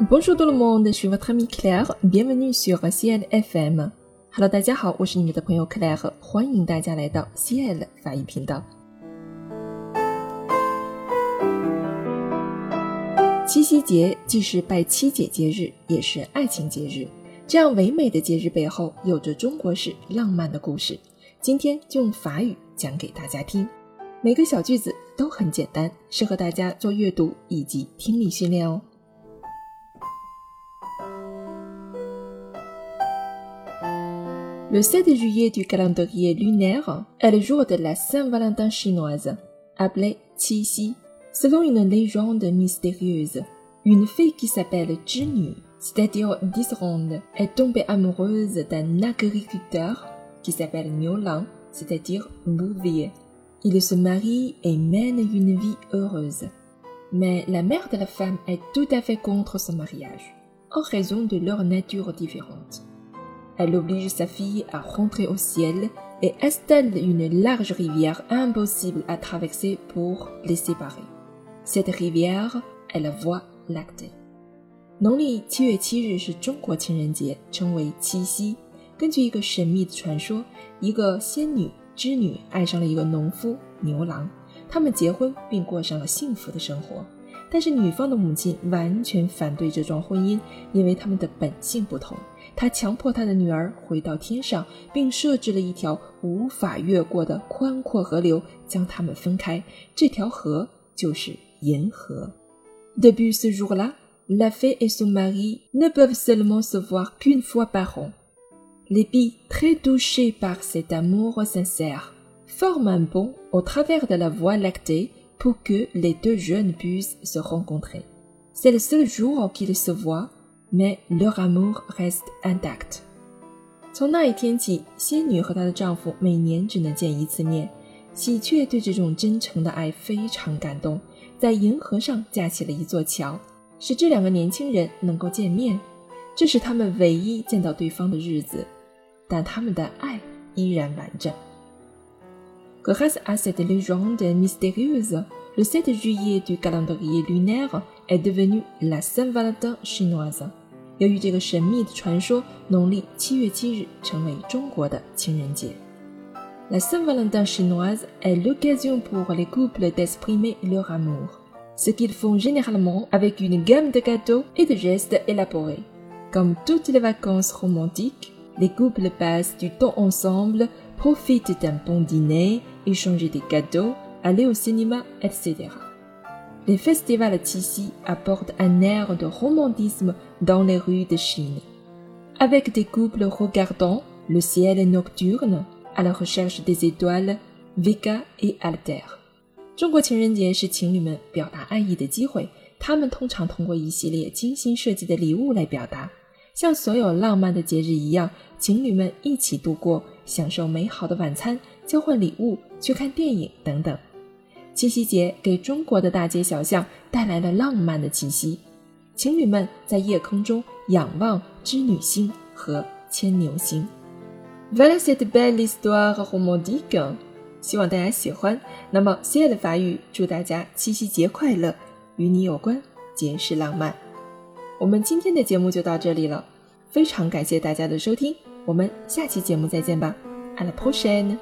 Bonjour tout le monde, je suis votre ami Claire. Bienvenue sur Ciel FM. Hello，大家好，我是你们的朋友 Claire，欢迎大家来到 Ciel 法语频道。七夕节既是拜七姐节日，也是爱情节日。这样唯美的节日背后，有着中国式浪漫的故事。今天就用法语讲给大家听。每个小句子都很简单，适合大家做阅读以及听力训练哦。Le 7 juillet du calendrier lunaire est le jour de la Saint-Valentin chinoise, appelée Qixi. Selon une légende mystérieuse, une fille qui s'appelle Zhinu, c'est-à-dire Disronde, est tombée amoureuse d'un agriculteur qui s'appelle Lang, c'est-à-dire Bouvier. Ils se marient et mènent une vie heureuse. Mais la mère de la femme est tout à fait contre ce mariage, en raison de leur nature différente. Elle oblige sa fille à rentrer au ciel et installe une large rivière impossible à traverser pour les séparer. Cette rivière est la voie lactée. 农历七月七日是中国情人节，称为七夕。根据一个神秘的传说，一个仙女织女爱上了一个农夫牛郎，他们结婚并过上了幸福的生活。但是女方的母亲完全反对这桩婚姻，因为他们的本性不同。 她强迫她的女儿回到天上，并设置了一条无法越过的宽阔河流，将他们分开。这条河就是银河。Depuis ce jour-là, la fée et son mari ne peuvent seulement se voir qu'une fois par an. Les filles, très touchées par cet amour sincère, forment un pont au travers de la voie lactée pour que les deux jeunes puissent se rencontrer. C'est le seul jour qu'ils se voient, mais leur amour reste intact. 从那一天起，仙女和她的丈夫每年只能见一次面。喜鹊对这种真诚的爱非常感动，在银河上架起了一座桥，使这两个年轻人能够见面。这是他们唯一见到对方的日子，但他们的爱依然完整。Grâce à cette légende mystérieuse, le 7 juillet du calendrier lunaire est devenu la Saint-Valentin chinoise. 由于这个神秘的传说，农历七月七日成为中国的情人节。La Saint-Valentin chinoise est l'occasion pour les couples d'exprimer leur amour, ce qu'ils font généralement avec une gamme de cadeaux et de gestes élaborés. Comme toutes les vacances romantiques, les couples passent du temps ensemble, profitent d'un bon dîner, échanger des cadeaux, aller au cinéma, etc. Les festivals Qixi apportent un air de romantisme dans les rues de Chine. Avec des couples regardant le ciel nocturne à la recherche des étoiles, Vika et Alter. 中国情人节是情侣们表达爱意的机会，他们通常通过一系列精心设计的礼物来表达。像所有浪漫的节日一样，情侣们一起度过，享受美好的晚餐， 交换礼物，去看电影等等。七夕节给中国的大街小巷带来了浪漫的气息，情侣们在夜空中仰望织女星和牵牛星。Voilà cette belle histoire romantique，希望大家喜欢。那么，亲爱的法语，祝大家七夕节快乐，与你有关，皆是浪漫。我们今天的节目就到这里了，非常感谢大家的收听，我们下期节目再见吧，À la prochaine。